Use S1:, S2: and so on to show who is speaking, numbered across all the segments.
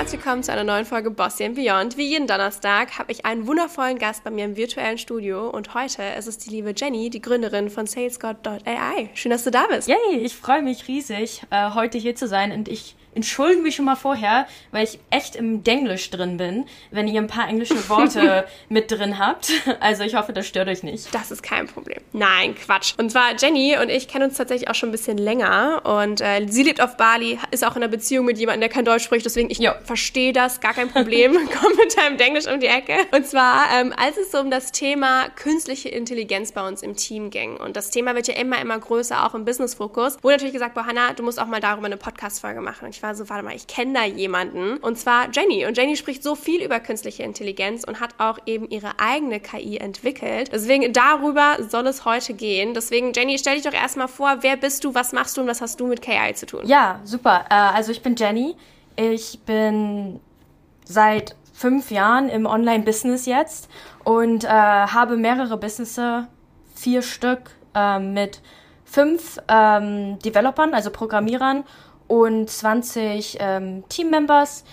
S1: Herzlich willkommen zu einer neuen Folge Bossy and Beyond. Wie jeden Donnerstag habe ich einen wundervollen Gast bei mir im virtuellen Studio und heute ist es die liebe Jenny, die Gründerin von SalesGod.ai. Schön, dass du da bist.
S2: Yay, ich freue mich riesig, äh, heute hier zu sein und ich entschuldige mich schon mal vorher, weil ich echt im Denglisch drin bin, wenn ihr ein paar englische Worte mit drin habt. Also ich hoffe, das stört euch nicht.
S1: Das ist kein Problem. Nein, Quatsch. Und zwar Jenny und ich kennen uns tatsächlich auch schon ein bisschen länger und äh, sie lebt auf Bali, ist auch in einer Beziehung mit jemandem, der kein Deutsch spricht, deswegen ich verstehe das, gar kein Problem. Komm mit deinem Denglisch um die Ecke. Und zwar, ähm, als es so um das Thema künstliche Intelligenz bei uns im Team ging und das Thema wird ja immer, immer größer, auch im Business-Fokus, wurde natürlich gesagt, boah, Hannah, du musst auch mal darüber eine Podcast-Folge machen. Und ich war so, warte mal, ich kenne da jemanden. Und zwar Jenny. Und Jenny spricht so viel über künstliche Intelligenz und hat auch eben ihre eigene KI entwickelt. Deswegen darüber soll es heute gehen. Deswegen, Jenny, stell dich doch erstmal vor, wer bist du, was machst du und was hast du mit KI zu tun?
S2: Ja, super. Äh, also ich bin Jenny. Ich bin seit fünf Jahren im Online-Business jetzt und äh, habe mehrere Businesses, vier Stück äh, mit fünf ähm, Developern, also Programmierern und 20 ähm, Teammembers.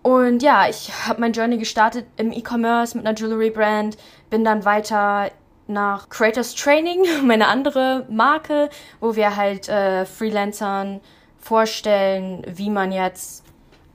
S2: Und ja, ich habe mein Journey gestartet im E-Commerce mit einer Jewelry-Brand, bin dann weiter nach Creators Training, meine andere Marke, wo wir halt äh, Freelancern vorstellen, wie man jetzt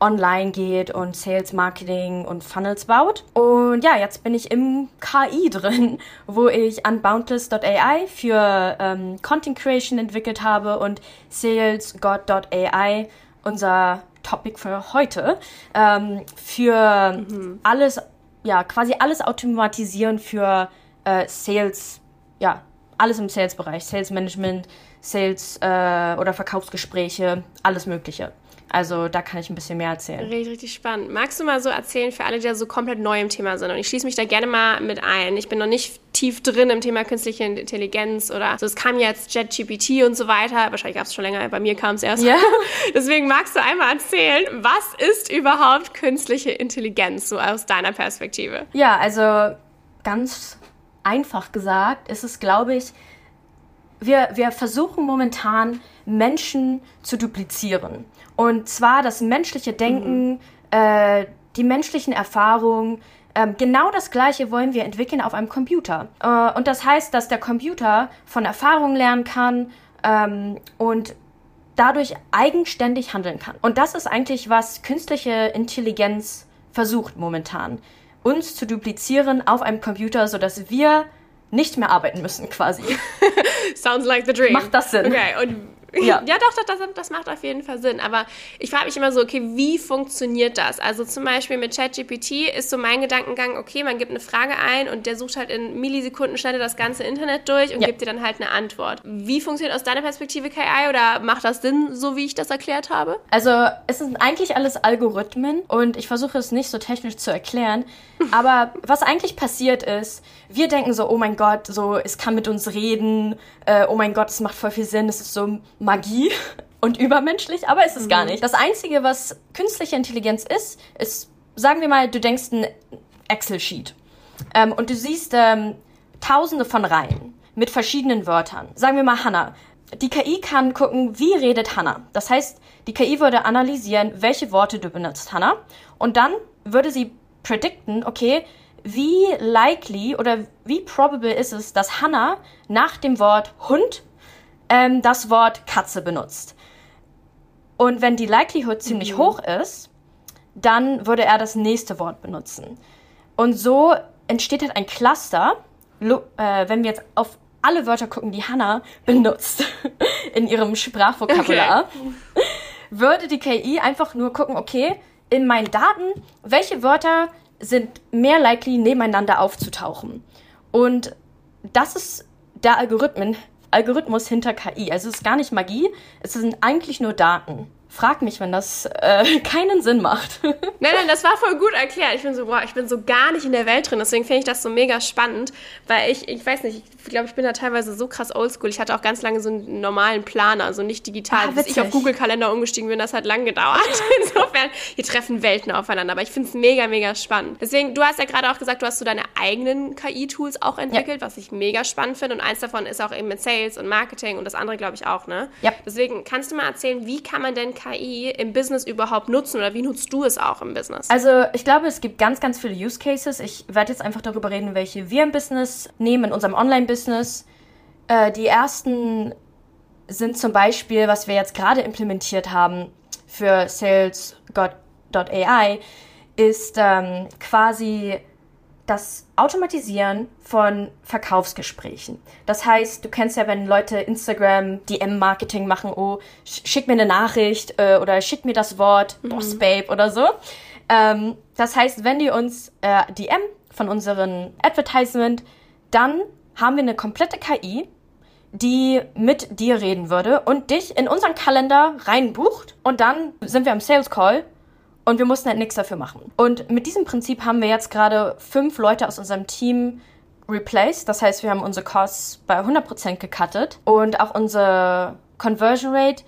S2: online geht und Sales Marketing und Funnels baut. Und ja, jetzt bin ich im KI drin, wo ich Unboundless.ai für ähm, Content Creation entwickelt habe und SalesGod.ai, unser Topic für heute, ähm, für mhm. alles, ja, quasi alles automatisieren für äh, Sales, ja, alles im Sales-Bereich, Sales Management, Sales äh, oder Verkaufsgespräche, alles Mögliche. Also da kann ich ein bisschen mehr erzählen.
S1: Richtig, richtig spannend. Magst du mal so erzählen für alle, die da so komplett neu im Thema sind? Und ich schließe mich da gerne mal mit ein. Ich bin noch nicht tief drin im Thema künstliche Intelligenz oder so. Es kam jetzt JetGPT und so weiter. Wahrscheinlich gab es schon länger. Bei mir kam es erst. Ja. Deswegen magst du einmal erzählen, was ist überhaupt künstliche Intelligenz so aus deiner Perspektive?
S2: Ja, also ganz einfach gesagt ist es, glaube ich, wir, wir versuchen momentan Menschen zu duplizieren. Und zwar das menschliche Denken, mhm. äh, die menschlichen Erfahrungen. Ähm, genau das Gleiche wollen wir entwickeln auf einem Computer. Äh, und das heißt, dass der Computer von Erfahrungen lernen kann ähm, und dadurch eigenständig handeln kann. Und das ist eigentlich, was künstliche Intelligenz versucht momentan. Uns zu duplizieren auf einem Computer, sodass wir nicht mehr arbeiten müssen, quasi.
S1: Sounds like the dream.
S2: Macht das Sinn?
S1: Okay, und ja, ja doch, das, das macht auf jeden Fall Sinn. Aber ich frage mich immer so, okay, wie funktioniert das? Also zum Beispiel mit ChatGPT ist so mein Gedankengang, okay, man gibt eine Frage ein und der sucht halt in Millisekunden schnell das ganze Internet durch und ja. gibt dir dann halt eine Antwort. Wie funktioniert aus deiner Perspektive KI oder macht das Sinn, so wie ich das erklärt habe?
S2: Also es sind eigentlich alles Algorithmen und ich versuche es nicht so technisch zu erklären. Aber was eigentlich passiert ist, wir denken so, oh mein Gott, so es kann mit uns reden, äh, oh mein Gott, es macht voll viel Sinn, es ist so Magie und übermenschlich, aber ist es mhm. gar nicht. Das Einzige, was künstliche Intelligenz ist, ist, sagen wir mal, du denkst ein Excel-Sheet ähm, und du siehst ähm, tausende von Reihen mit verschiedenen Wörtern. Sagen wir mal Hannah. Die KI kann gucken, wie redet Hannah. Das heißt, die KI würde analysieren, welche Worte du benutzt, Hannah. Und dann würde sie predikten, okay, wie likely oder wie probable ist es, dass Hannah nach dem Wort Hund ähm, das Wort Katze benutzt. Und wenn die Likelihood ziemlich mhm. hoch ist, dann würde er das nächste Wort benutzen. Und so entsteht halt ein Cluster, äh, wenn wir jetzt auf alle Wörter gucken, die Hannah benutzt in ihrem Sprachvokabular, okay. würde die KI einfach nur gucken, okay, in meinen Daten, welche Wörter sind mehr likely nebeneinander aufzutauchen. Und das ist der Algorithmen, Algorithmus hinter KI. Also es ist gar nicht Magie, es sind eigentlich nur Daten frag mich, wenn das äh, keinen Sinn macht.
S1: nein, nein, das war voll gut erklärt. Ich bin so, boah, ich bin so gar nicht in der Welt drin. Deswegen finde ich das so mega spannend, weil ich, ich weiß nicht, ich glaube, ich bin da teilweise so krass oldschool. Ich hatte auch ganz lange so einen normalen Planer, also nicht digital. Ah, Bis ich auf Google-Kalender umgestiegen bin, das hat lang gedauert. Insofern, hier treffen Welten aufeinander. Aber ich finde es mega, mega spannend. Deswegen, du hast ja gerade auch gesagt, du hast so deine eigenen KI-Tools auch entwickelt, ja. was ich mega spannend finde. Und eins davon ist auch eben mit Sales und Marketing und das andere, glaube ich, auch, ne?
S2: Ja.
S1: Deswegen, kannst du mal erzählen, wie kann man denn KI im Business überhaupt nutzen oder wie nutzt du es auch im Business?
S2: Also ich glaube, es gibt ganz, ganz viele Use Cases. Ich werde jetzt einfach darüber reden, welche wir im Business nehmen, in unserem Online-Business. Äh, die ersten sind zum Beispiel, was wir jetzt gerade implementiert haben für Sales.ai, ist ähm, quasi das Automatisieren von Verkaufsgesprächen. Das heißt, du kennst ja, wenn Leute Instagram DM-Marketing machen, oh, schick mir eine Nachricht äh, oder schick mir das Wort mhm. Boss Babe oder so. Ähm, das heißt, wenn die uns äh, DM von unserem Advertisement, dann haben wir eine komplette KI, die mit dir reden würde und dich in unseren Kalender reinbucht und dann sind wir am Sales Call und wir mussten halt nichts dafür machen. Und mit diesem Prinzip haben wir jetzt gerade fünf Leute aus unserem Team replaced. Das heißt, wir haben unsere Costs bei 100% gecuttet und auch unsere Conversion Rate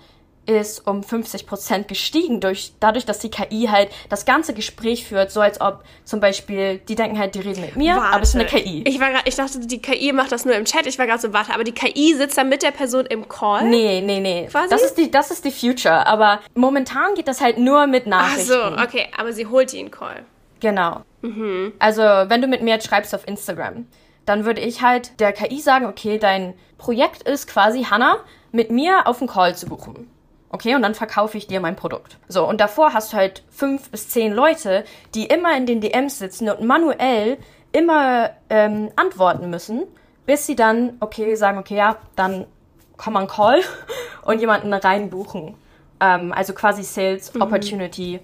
S2: ist um 50 Prozent gestiegen, durch, dadurch, dass die KI halt das ganze Gespräch führt, so als ob zum Beispiel, die denken halt, die reden mit mir, warte. aber es ist eine KI.
S1: Ich, war grad, ich dachte, die KI macht das nur im Chat, ich war gerade so, warte, aber die KI sitzt dann mit der Person im Call?
S2: Nee, nee, nee. Quasi? Das ist die, das ist die Future, aber momentan geht das halt nur mit Nachrichten.
S1: Ach so, okay, aber sie holt die in Call.
S2: Genau. Mhm. Also, wenn du mit mir jetzt schreibst auf Instagram, dann würde ich halt der KI sagen, okay, dein Projekt ist quasi, Hannah, mit mir auf einen Call zu buchen. Okay, und dann verkaufe ich dir mein Produkt. So, und davor hast du halt fünf bis zehn Leute, die immer in den DMs sitzen und manuell immer ähm, antworten müssen, bis sie dann, okay, sagen, okay, ja, dann komm an Call und jemanden reinbuchen. Ähm, also quasi Sales mhm. Opportunity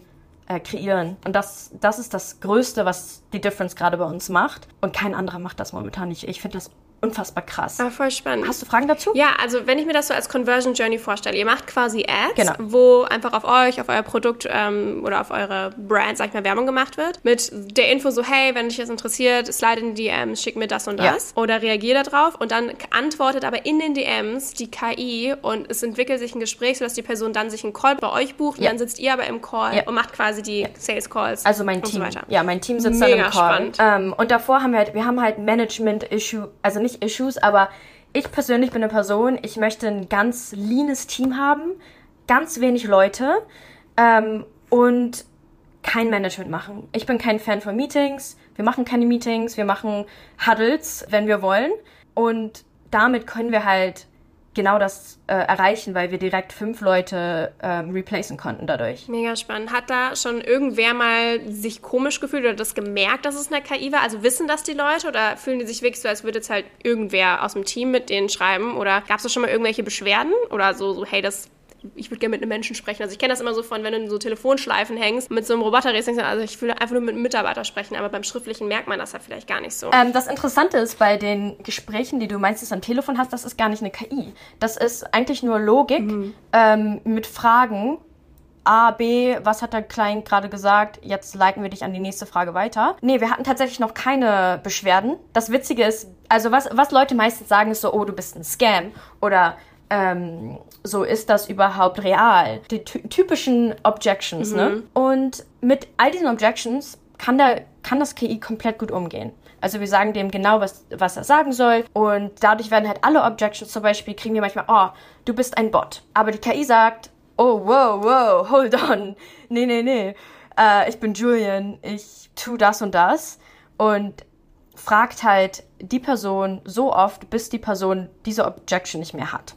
S2: äh, kreieren. Und das, das ist das Größte, was die Difference gerade bei uns macht. Und kein anderer macht das momentan nicht. Ich finde das unfassbar krass.
S1: Ah, voll spannend.
S2: Hast du Fragen dazu?
S1: Ja, also wenn ich mir das so als Conversion Journey vorstelle, ihr macht quasi Ads,
S2: genau.
S1: wo einfach auf euch, auf euer Produkt ähm, oder auf eure Brand, sag ich mal, Werbung gemacht wird. Mit der Info so, hey, wenn dich das interessiert, slide in die DMs, schick mir das und das. Ja. Oder reagier darauf. Und dann antwortet aber in den DMs die KI und es entwickelt sich ein Gespräch, sodass die Person dann sich einen Call bei euch bucht ja. und dann sitzt ihr aber im Call ja. und macht quasi die Sales Calls.
S2: Also mein Team. So ja, mein Team sitzt Mega dann im Call. Spannend. Ähm, und davor haben wir halt, wir haben halt Management-Issue, also nicht nicht Issues, aber ich persönlich bin eine Person, ich möchte ein ganz leanes Team haben, ganz wenig Leute ähm, und kein Management machen. Ich bin kein Fan von Meetings. Wir machen keine Meetings, wir machen Huddles, wenn wir wollen. Und damit können wir halt genau das äh, erreichen, weil wir direkt fünf Leute ähm, replacen konnten dadurch.
S1: Mega spannend. Hat da schon irgendwer mal sich komisch gefühlt oder das gemerkt, dass es eine KI war? Also wissen das die Leute oder fühlen die sich wirklich so, als würde jetzt halt irgendwer aus dem Team mit denen schreiben? Oder gab es da schon mal irgendwelche Beschwerden? Oder so, so hey, das ich würde gerne mit einem Menschen sprechen. Also ich kenne das immer so von, wenn du in so Telefonschleifen hängst, mit so einem Roboter redest, also ich will einfach nur mit einem Mitarbeiter sprechen, aber beim Schriftlichen merkt man das ja vielleicht gar nicht so.
S2: Ähm, das Interessante ist, bei den Gesprächen, die du meistens am Telefon hast, das ist gar nicht eine KI. Das ist eigentlich nur Logik mhm. ähm, mit Fragen. A, B, was hat der Client gerade gesagt? Jetzt leiten wir dich an die nächste Frage weiter. Nee, wir hatten tatsächlich noch keine Beschwerden. Das Witzige ist, also was, was Leute meistens sagen, ist so, oh, du bist ein Scam oder ähm, so ist das überhaupt real? Die typischen Objections, ne? mhm. ne? Und mit all diesen Objections kann, der, kann das KI komplett gut umgehen. Also wir sagen dem genau, was, was er sagen soll. Und dadurch werden halt alle Objections zum Beispiel, kriegen wir manchmal, oh, du bist ein Bot. Aber die KI sagt, oh, wow, wow, hold on. Nee, nee, nee. Äh, ich bin Julian, ich tu das und das. Und fragt halt die Person so oft, bis die Person diese Objection nicht mehr hat.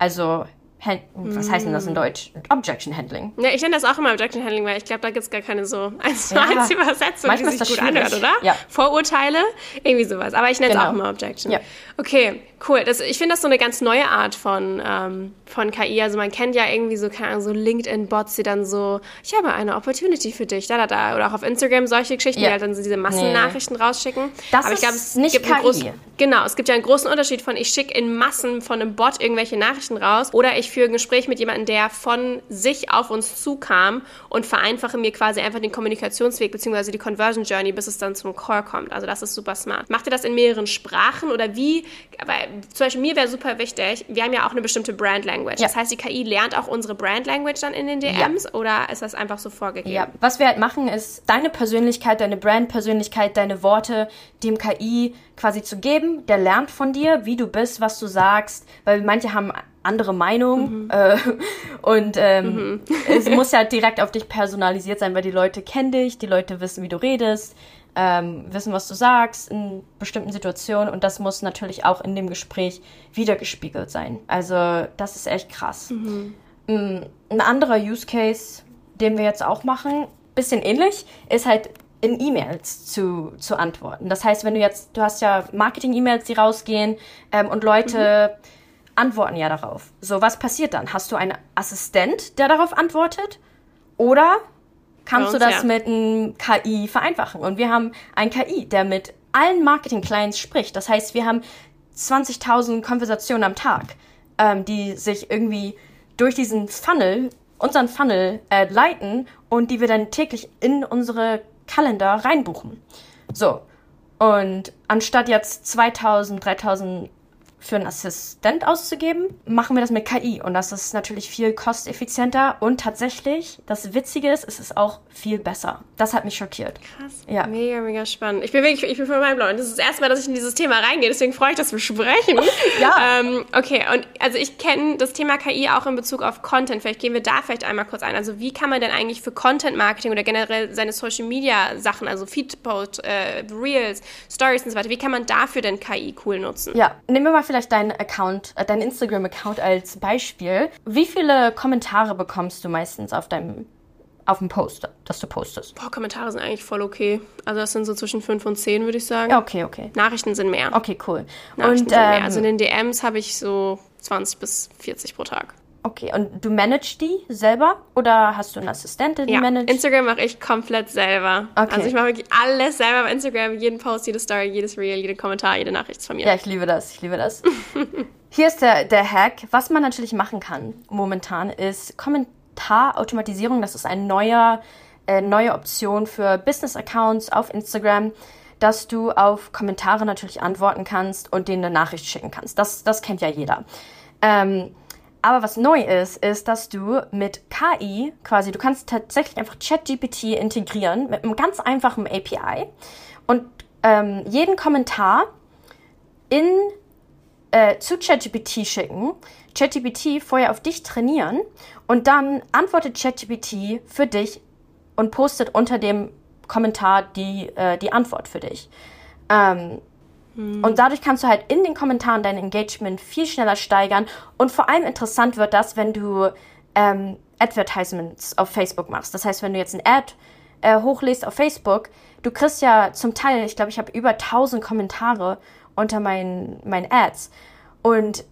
S2: Also was heißt denn das in mm. Deutsch? Objection Handling.
S1: Ja, ich nenne das auch immer Objection Handling, weil ich glaube, da gibt es gar keine so eins zu eins Übersetzung, die sich gut anhört, oder?
S2: Ja.
S1: Vorurteile, irgendwie sowas. Aber ich nenne es genau. auch immer Objection.
S2: Ja.
S1: Okay, cool. Das, ich finde das so eine ganz neue Art von, ähm, von KI. Also man kennt ja irgendwie so, keine Ahnung, so LinkedIn-Bots, die dann so, ich habe eine Opportunity für dich, da, da, da. Oder auch auf Instagram solche Geschichten, ja. die halt dann so diese Massennachrichten nee. rausschicken.
S2: Das Aber ich glaube, es nicht gibt KI. Groß,
S1: Genau, es gibt ja einen großen Unterschied von, ich schicke in Massen von einem Bot irgendwelche Nachrichten raus oder ich führe ein Gespräch mit jemandem, der von sich auf uns zukam und vereinfache mir quasi einfach den Kommunikationsweg bzw. die Conversion Journey, bis es dann zum Call kommt. Also das ist super smart. Macht ihr das in mehreren Sprachen oder wie? Aber zum Beispiel mir wäre super wichtig, wir haben ja auch eine bestimmte Brand Language. Ja. Das heißt, die KI lernt auch unsere Brand Language dann in den DMs ja. oder ist das einfach so vorgegeben? Ja,
S2: was wir halt machen, ist deine Persönlichkeit, deine Brand-Persönlichkeit, deine Worte dem KI quasi zu geben. Der lernt von dir, wie du bist, was du sagst, weil manche haben andere Meinung mhm. äh, und ähm, mhm. es muss ja direkt auf dich personalisiert sein, weil die Leute kennen dich, die Leute wissen, wie du redest, ähm, wissen, was du sagst in bestimmten Situationen und das muss natürlich auch in dem Gespräch wiedergespiegelt sein. Also das ist echt krass. Mhm. Mm, ein anderer Use Case, den wir jetzt auch machen, bisschen ähnlich, ist halt in E-Mails zu, zu antworten. Das heißt, wenn du jetzt, du hast ja Marketing-E-Mails, die rausgehen ähm, und Leute mhm. Antworten ja darauf. So, was passiert dann? Hast du einen Assistent, der darauf antwortet? Oder kannst du das ja. mit einem KI vereinfachen? Und wir haben ein KI, der mit allen Marketing-Clients spricht. Das heißt, wir haben 20.000 Konversationen am Tag, ähm, die sich irgendwie durch diesen Funnel, unseren Funnel äh, leiten und die wir dann täglich in unsere Kalender reinbuchen. So. Und anstatt jetzt 2000, 3000 für einen Assistent auszugeben, machen wir das mit KI. Und das ist natürlich viel kosteffizienter. Und tatsächlich, das Witzige ist, es ist auch viel besser. Das hat mich schockiert.
S1: Krass. Ja. Mega, mega spannend. Ich bin wirklich, ich bin meinem Blauen. Das ist das erste Mal, dass ich in dieses Thema reingehe. Deswegen freue ich, dass wir sprechen. ja. Ähm, okay. Und also ich kenne das Thema KI auch in Bezug auf Content. Vielleicht gehen wir da vielleicht einmal kurz ein. Also wie kann man denn eigentlich für Content Marketing oder generell seine Social Media Sachen, also Feedpost, äh, Reels, Stories und so weiter, wie kann man dafür denn KI cool nutzen?
S2: Ja. Nehmen wir mal vielleicht deinen Account, äh, deinen Instagram-Account als Beispiel. Wie viele Kommentare bekommst du meistens auf deinem auf dem Post, das du postest?
S1: Boah, Kommentare sind eigentlich voll okay. Also das sind so zwischen 5 und 10, würde ich sagen.
S2: Okay, okay.
S1: Nachrichten sind mehr.
S2: Okay, cool.
S1: Nachrichten und, sind ähm, mehr. Also in den DMs habe ich so 20 bis 40 pro Tag.
S2: Okay, und du managst die selber oder hast du eine Assistentin, die
S1: ja,
S2: managt?
S1: Instagram mache ich komplett selber. Okay. Also ich mache wirklich alles selber auf Instagram, jeden Post, jede Story, jedes Reel, jeden Kommentar, jede Nachricht von mir.
S2: Ja, ich liebe das, ich liebe das. Hier ist der, der Hack. Was man natürlich machen kann momentan ist Kommentarautomatisierung. Das ist eine neue, äh, neue Option für Business-Accounts auf Instagram dass du auf Kommentare natürlich antworten kannst und denen eine Nachricht schicken kannst. Das, das kennt ja jeder. Ähm, aber was neu ist, ist, dass du mit KI quasi, du kannst tatsächlich einfach ChatGPT integrieren mit einem ganz einfachen API und ähm, jeden Kommentar in äh, zu ChatGPT schicken, ChatGPT vorher auf dich trainieren und dann antwortet ChatGPT für dich und postet unter dem Kommentar die, äh, die Antwort für dich. Ähm, hm. Und dadurch kannst du halt in den Kommentaren dein Engagement viel schneller steigern. Und vor allem interessant wird das, wenn du ähm, Advertisements auf Facebook machst. Das heißt, wenn du jetzt ein Ad äh, hochlädst auf Facebook, du kriegst ja zum Teil, ich glaube, ich habe über 1000 Kommentare unter meinen, meinen Ads und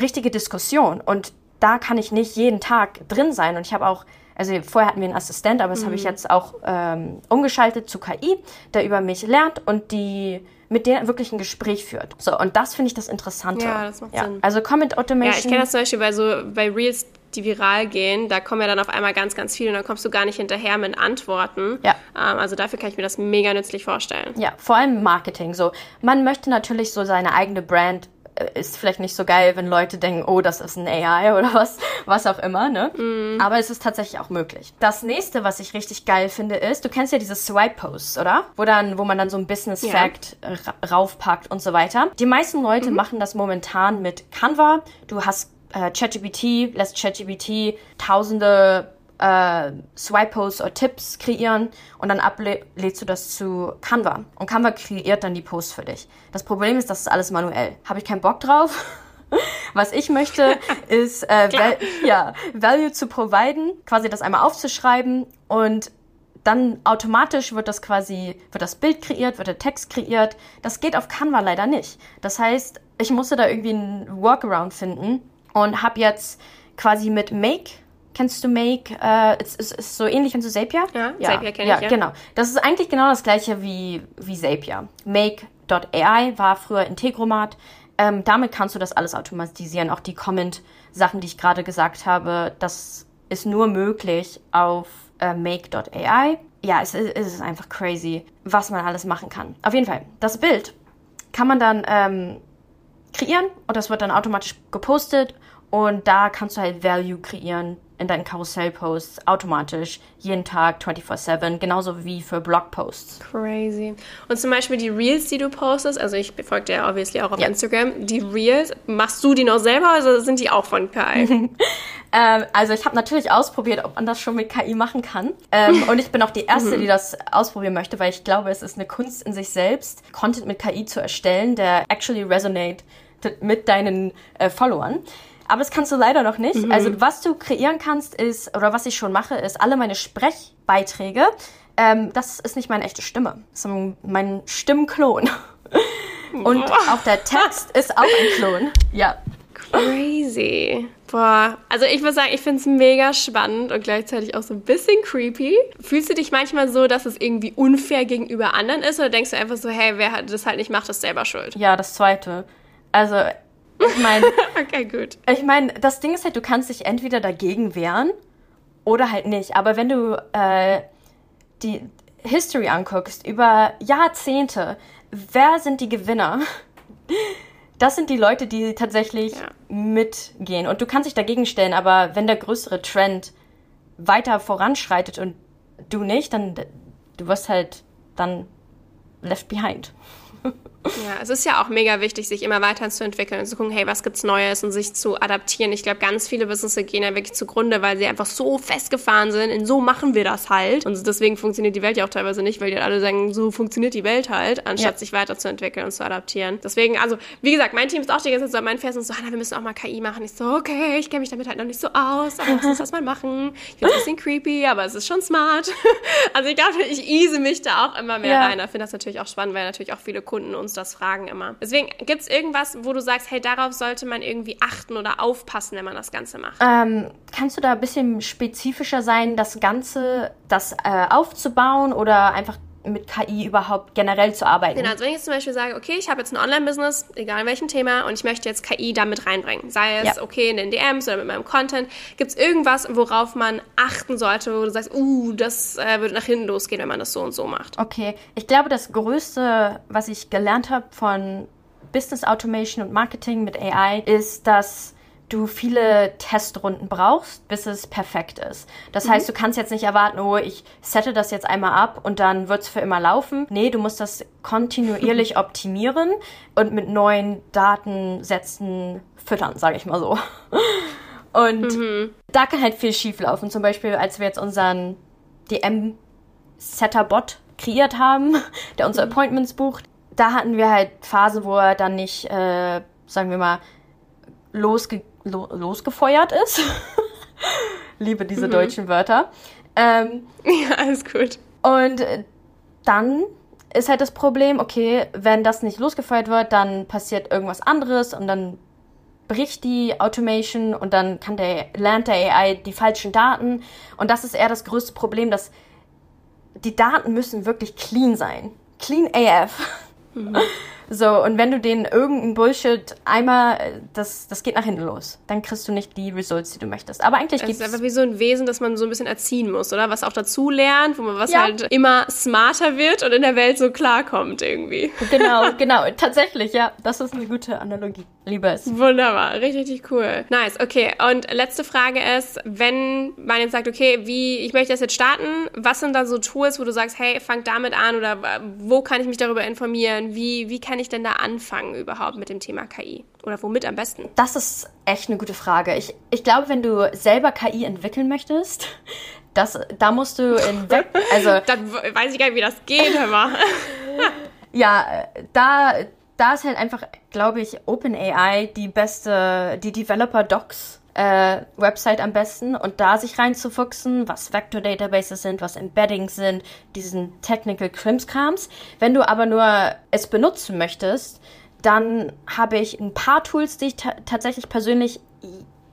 S2: richtige Diskussion. Und da kann ich nicht jeden Tag drin sein. Und ich habe auch, also vorher hatten wir einen Assistent, aber das mhm. habe ich jetzt auch ähm, umgeschaltet zu KI, der über mich lernt und die mit der wirklich ein Gespräch führt. So, und das finde ich das Interessante.
S1: Ja, das macht ja. Sinn.
S2: Also Comment Automation.
S1: Ja, ich kenne das zum Beispiel bei so, bei Reels, die viral gehen, da kommen ja dann auf einmal ganz, ganz viele und dann kommst du gar nicht hinterher mit Antworten. Ja. Ähm, also dafür kann ich mir das mega nützlich vorstellen.
S2: Ja, vor allem Marketing. So, man möchte natürlich so seine eigene Brand ist vielleicht nicht so geil, wenn Leute denken, oh, das ist ein AI oder was, was auch immer, ne? Mm. Aber es ist tatsächlich auch möglich. Das nächste, was ich richtig geil finde, ist, du kennst ja diese Swipe-Posts, oder? Wo dann, wo man dann so ein Business-Fact ja. raufpackt und so weiter. Die meisten Leute mhm. machen das momentan mit Canva. Du hast äh, ChatGPT, lässt ChatGPT tausende äh, Swipe-Posts oder Tipps kreieren und dann ablädst du das zu Canva. Und Canva kreiert dann die Posts für dich. Das Problem ist, das ist alles manuell. Habe ich keinen Bock drauf. Was ich möchte, ist äh, val ja, Value zu providen, quasi das einmal aufzuschreiben und dann automatisch wird das quasi, wird das Bild kreiert, wird der Text kreiert. Das geht auf Canva leider nicht. Das heißt, ich musste da irgendwie einen Workaround finden und habe jetzt quasi mit Make Kennst du Make? Äh, es ist, ist, so ähnlich wie Zapier?
S1: Ja, ja Zapier kenne ja, ich. Ja,
S2: genau. Das ist eigentlich genau das gleiche wie, wie Zapier. Make Make.ai war früher Integromat. Ähm, damit kannst du das alles automatisieren. Auch die Comment-Sachen, die ich gerade gesagt habe, das ist nur möglich auf äh, Make.ai. Ja, es, es ist einfach crazy, was man alles machen kann. Auf jeden Fall, das Bild kann man dann ähm, kreieren und das wird dann automatisch gepostet und da kannst du halt Value kreieren in deinen Karussellposts automatisch jeden Tag 24/7, genauso wie für Blogposts.
S1: Crazy. Und zum Beispiel die Reels, die du postest, also ich folge dir obviously auch auf ja. Instagram, die Reels, machst du die noch selber oder sind die auch von KI?
S2: ähm, also ich habe natürlich ausprobiert, ob man das schon mit KI machen kann. Ähm, und ich bin auch die Erste, die das ausprobieren möchte, weil ich glaube, es ist eine Kunst in sich selbst, Content mit KI zu erstellen, der actually resonate mit deinen äh, Followern. Aber das kannst du leider noch nicht. Mhm. Also was du kreieren kannst ist, oder was ich schon mache, ist alle meine Sprechbeiträge. Ähm, das ist nicht meine echte Stimme. Das ist mein Stimmklon. Und auch der Text ist auch ein Klon. Ja.
S1: Crazy. Boah, also ich würde sagen, ich finde es mega spannend und gleichzeitig auch so ein bisschen creepy. Fühlst du dich manchmal so, dass es irgendwie unfair gegenüber anderen ist oder denkst du einfach so, hey, wer das halt nicht macht, ist selber schuld?
S2: Ja, das Zweite. Also ich meine,
S1: okay, gut.
S2: Ich meine, das Ding ist halt, du kannst dich entweder dagegen wehren oder halt nicht. Aber wenn du äh, die History anguckst über Jahrzehnte, wer sind die Gewinner? Das sind die Leute, die tatsächlich ja. mitgehen. Und du kannst dich dagegen stellen, aber wenn der größere Trend weiter voranschreitet und du nicht, dann du wirst halt dann left behind.
S1: Ja, es ist ja auch mega wichtig, sich immer weiterzuentwickeln und zu gucken, hey, was gibt's Neues und sich zu adaptieren. Ich glaube, ganz viele Businesses gehen ja wirklich zugrunde, weil sie einfach so festgefahren sind, in so machen wir das halt. Und deswegen funktioniert die Welt ja auch teilweise nicht, weil die alle sagen, so funktioniert die Welt halt, anstatt ja. sich weiterzuentwickeln und zu adaptieren. Deswegen, also, wie gesagt, mein Team ist auch die ganze Zeit so mein Vers und so, Hanna, wir müssen auch mal KI machen. Ich so, okay, ich kenne mich damit halt noch nicht so aus, aber lass uns das mal machen. Ich finde es ein bisschen creepy, aber es ist schon smart. also ich glaube, ich ease mich da auch immer mehr ja. rein. Ich finde das natürlich auch spannend, weil natürlich auch viele Kunden uns uns das fragen immer. Deswegen, gibt es irgendwas, wo du sagst, hey, darauf sollte man irgendwie achten oder aufpassen, wenn man das Ganze macht?
S2: Ähm, kannst du da ein bisschen spezifischer sein, das Ganze, das äh, aufzubauen oder einfach mit KI überhaupt generell zu arbeiten.
S1: Genau, also wenn ich jetzt zum Beispiel sage, okay, ich habe jetzt ein Online-Business, egal in welchem Thema, und ich möchte jetzt KI da mit reinbringen, sei es ja. okay in den DMs oder mit meinem Content, gibt es irgendwas, worauf man achten sollte, wo du sagst, uh, das äh, würde nach hinten losgehen, wenn man das so und so macht?
S2: Okay, ich glaube, das Größte, was ich gelernt habe von Business Automation und Marketing mit AI, ist, dass du viele Testrunden brauchst, bis es perfekt ist. Das mhm. heißt, du kannst jetzt nicht erwarten, oh, ich sette das jetzt einmal ab und dann wird es für immer laufen. Nee, du musst das kontinuierlich optimieren und mit neuen Datensätzen füttern, sage ich mal so. Und mhm. da kann halt viel schief laufen. Zum Beispiel, als wir jetzt unseren DM-Setter-Bot kreiert haben, der unsere mhm. Appointments bucht, da hatten wir halt Phasen, wo er dann nicht, äh, sagen wir mal, losge lo losgefeuert ist. Liebe diese mhm. deutschen Wörter. Ähm,
S1: ja, alles gut.
S2: Und dann ist halt das Problem, okay, wenn das nicht losgefeuert wird, dann passiert irgendwas anderes und dann bricht die Automation und dann kann der, lernt der AI die falschen Daten. Und das ist eher das größte Problem, dass die Daten müssen wirklich clean sein. Clean AF. Mhm. So, und wenn du den irgendeinen Bullshit einmal, das, das geht nach hinten los. Dann kriegst du nicht die Results, die du möchtest. Aber eigentlich gibt
S1: es. ist einfach wie so ein Wesen, das man so ein bisschen erziehen muss, oder? Was auch dazu lernt, wo man was ja. halt immer smarter wird und in der Welt so klarkommt irgendwie.
S2: Genau, genau. Tatsächlich, ja. Das ist eine gute Analogie. Liebe es.
S1: Wunderbar. Richtig, richtig cool. Nice. Okay. Und letzte Frage ist, wenn man jetzt sagt, okay, wie, ich möchte das jetzt starten, was sind da so Tools, wo du sagst, hey, fang damit an oder wo kann ich mich darüber informieren? Wie, wie kann ich denn da anfangen überhaupt mit dem Thema KI? Oder womit am besten?
S2: Das ist echt eine gute Frage. Ich, ich glaube, wenn du selber KI entwickeln möchtest, das, da musst du in Web, also.
S1: Dann weiß ich gar nicht, wie das geht, hör mal.
S2: ja, da, da ist halt einfach, glaube ich, OpenAI die beste, die Developer Docs äh, Website am besten und da sich reinzufuchsen, was Vector Databases sind, was Embeddings sind, diesen Technical Krimskrams. Wenn du aber nur es benutzen möchtest, dann habe ich ein paar Tools, die ich tatsächlich persönlich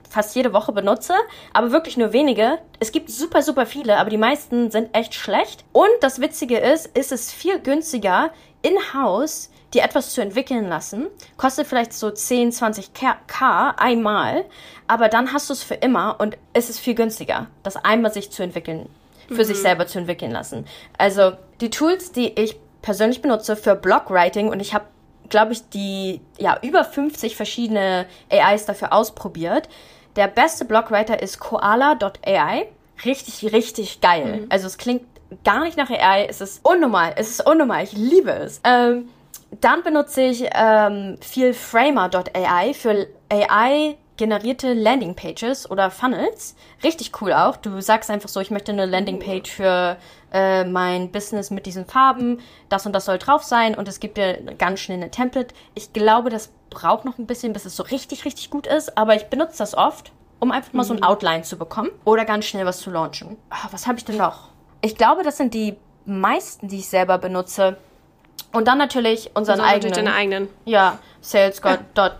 S2: fast jede Woche benutze, aber wirklich nur wenige. Es gibt super, super viele, aber die meisten sind echt schlecht. Und das Witzige ist, ist es viel günstiger, in-house dir etwas zu entwickeln lassen. Kostet vielleicht so 10, 20 K einmal, aber dann hast du es für immer und es ist viel günstiger, das einmal sich zu entwickeln, für mhm. sich selber zu entwickeln lassen. Also die Tools, die ich persönlich benutze für Blogwriting und ich habe glaube ich, die ja über 50 verschiedene AIs dafür ausprobiert. Der beste Blogwriter ist koala.ai. Richtig, richtig geil. Mhm. Also es klingt gar nicht nach AI. Es ist unnormal. Es ist unnormal. Ich liebe es. Ähm, dann benutze ich ähm, viel Framer.ai für AI generierte Landingpages oder Funnels. Richtig cool auch. Du sagst einfach so, ich möchte eine Landingpage für äh, mein Business mit diesen Farben, das und das soll drauf sein und es gibt dir ganz schnell eine Template. Ich glaube, das braucht noch ein bisschen, bis es so richtig, richtig gut ist, aber ich benutze das oft, um einfach mal mhm. so ein mhm. Outline zu bekommen oder ganz schnell was zu launchen. Ah, was habe ich denn noch? Ich glaube, das sind die meisten, die ich selber benutze. Und dann natürlich unseren also eigenen.
S1: Deine eigenen.
S2: Ja, salesgod.ai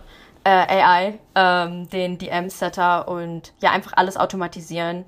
S2: äh, AI, ähm, den DM-Setter und ja, einfach alles automatisieren,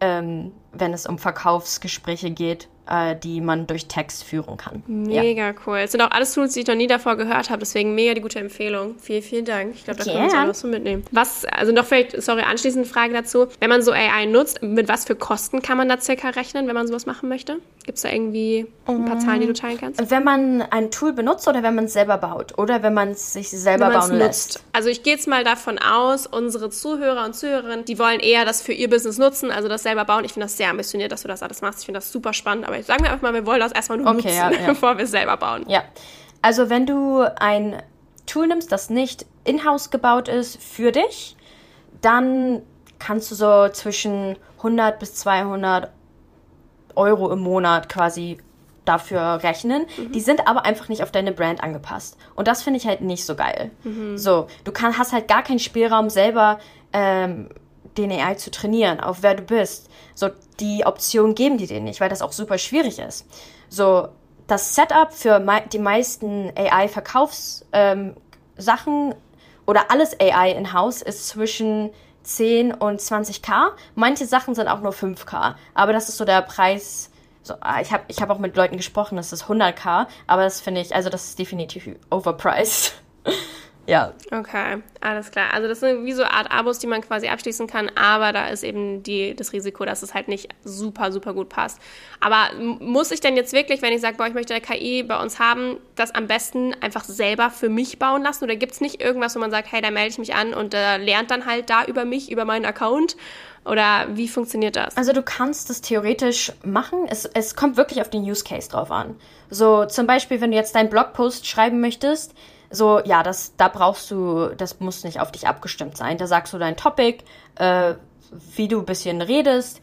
S2: ähm, wenn es um Verkaufsgespräche geht äh, die man durch Text führen kann.
S1: Mega ja. cool. Es sind auch alles Tools, die ich noch nie davor gehört habe, deswegen mega die gute Empfehlung. Vielen, vielen Dank. Ich glaube, da können wir uns auch noch so mitnehmen. Was, also noch vielleicht, sorry, anschließend Frage dazu. Wenn man so AI nutzt, mit was für Kosten kann man da circa rechnen, wenn man sowas machen möchte? Gibt es da irgendwie ein paar Zahlen, die du teilen kannst?
S2: Wenn man ein Tool benutzt oder wenn man es selber baut oder wenn man es sich selber bauen lässt? Nutzt.
S1: Also ich gehe jetzt mal davon aus, unsere Zuhörer und Zuhörerinnen, die wollen eher das für ihr Business nutzen, also das selber bauen. Ich finde das sehr ambitioniert, dass du das alles machst. Ich finde das super spannend, aber sagen wir einfach mal, wir wollen das erstmal nur okay, nutzen, ja, ja. bevor wir es selber bauen.
S2: Ja. Also wenn du ein Tool nimmst, das nicht in-house gebaut ist für dich, dann kannst du so zwischen 100 bis 200 Euro im Monat quasi dafür rechnen. Mhm. Die sind aber einfach nicht auf deine Brand angepasst. Und das finde ich halt nicht so geil. Mhm. So, du kann, hast halt gar keinen Spielraum selber ähm, den AI zu trainieren, auf wer du bist. So, die Option geben die dir nicht, weil das auch super schwierig ist. So, das Setup für die meisten AI-Verkaufssachen ähm, oder alles AI in-house ist zwischen 10 und 20k. Manche Sachen sind auch nur 5k. Aber das ist so der Preis. So, ah, ich habe ich hab auch mit Leuten gesprochen, das ist 100k. Aber das finde ich, also das ist definitiv overpriced. Ja.
S1: Okay, alles klar. Also das sind wie so eine Art Abos, die man quasi abschließen kann, aber da ist eben die, das Risiko, dass es halt nicht super, super gut passt. Aber muss ich denn jetzt wirklich, wenn ich sage, boah, ich möchte eine KI bei uns haben, das am besten einfach selber für mich bauen lassen? Oder gibt es nicht irgendwas, wo man sagt, hey, da melde ich mich an und äh, lernt dann halt da über mich, über meinen Account? Oder wie funktioniert das?
S2: Also du kannst das theoretisch machen. Es, es kommt wirklich auf den Use Case drauf an. So zum Beispiel, wenn du jetzt deinen Blogpost schreiben möchtest, so, ja, das, da brauchst du, das muss nicht auf dich abgestimmt sein. Da sagst du dein Topic, äh, wie du ein bisschen redest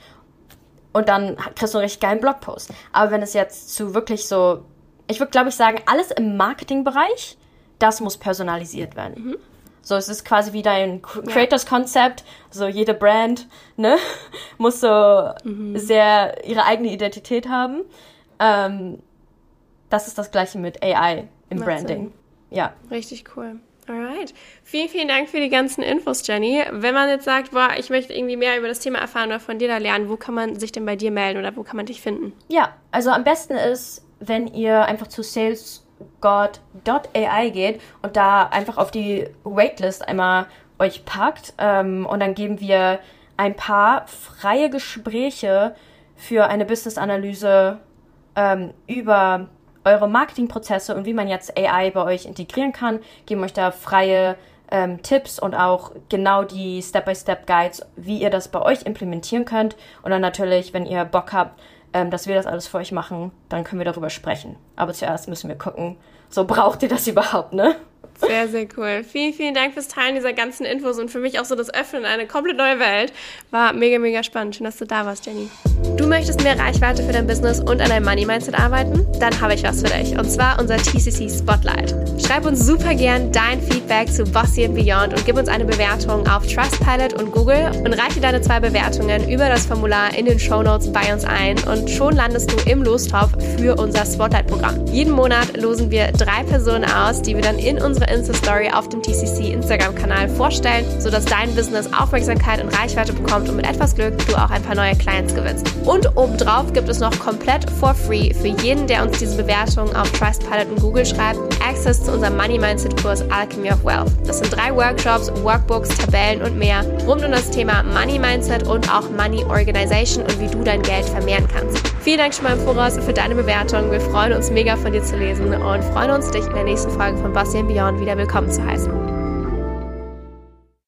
S2: und dann kriegst du einen richtig geilen Blogpost. Aber wenn es jetzt zu wirklich so, ich würde glaube ich sagen, alles im Marketingbereich, das muss personalisiert werden. Mhm. So, es ist quasi wie dein Creators Concept. So, jede Brand, ne, muss so mhm. sehr ihre eigene Identität haben. Ähm, das ist das gleiche mit AI im Branding. Ja.
S1: Richtig cool. Alright. Vielen, vielen Dank für die ganzen Infos, Jenny. Wenn man jetzt sagt, boah, ich möchte irgendwie mehr über das Thema erfahren oder von dir da lernen, wo kann man sich denn bei dir melden oder wo kann man dich finden?
S2: Ja, also am besten ist, wenn ihr einfach zu salesgod.ai geht und da einfach auf die Waitlist einmal euch packt ähm, und dann geben wir ein paar freie Gespräche für eine Business-Analyse ähm, über eure Marketingprozesse und wie man jetzt AI bei euch integrieren kann, geben euch da freie ähm, Tipps und auch genau die Step-by-Step-Guides, wie ihr das bei euch implementieren könnt. Und dann natürlich, wenn ihr Bock habt, ähm, dass wir das alles für euch machen, dann können wir darüber sprechen. Aber zuerst müssen wir gucken, so braucht ihr das überhaupt, ne?
S1: Sehr, sehr cool. Vielen, vielen Dank fürs Teilen dieser ganzen Infos und für mich auch so das Öffnen in eine komplett neue Welt. War mega, mega spannend. Schön, dass du da warst, Jenny. Du möchtest mehr Reichweite für dein Business und an deinem Money Mindset arbeiten? Dann habe ich was für dich. Und zwar unser TCC Spotlight. Schreib uns super gern dein Feedback zu Bossy and Beyond und gib uns eine Bewertung auf Trustpilot und Google und reiche deine zwei Bewertungen über das Formular in den Show Notes bei uns ein und schon landest du im Lostopf für unser Spotlight-Programm. Jeden Monat losen wir drei Personen aus, die wir dann in unsere Insta-Story auf dem TCC Instagram-Kanal vorstellen, sodass dein Business Aufmerksamkeit und Reichweite bekommt und mit etwas Glück du auch ein paar neue Clients gewinnst. Und obendrauf gibt es noch komplett for free für jeden, der uns diese Bewertung auf Trustpilot und Google schreibt, Access zu unserem Money Mindset Kurs Alchemy of Wealth. Das sind drei Workshops, Workbooks, Tabellen und mehr rund um das Thema Money Mindset und auch Money Organization und wie du dein Geld vermehren kannst. Vielen Dank schon mal im Voraus für deine Bewertung. Wir freuen uns mega von dir zu lesen und freuen uns, dich in der nächsten Folge von Bossy Beyond wieder willkommen zu heißen.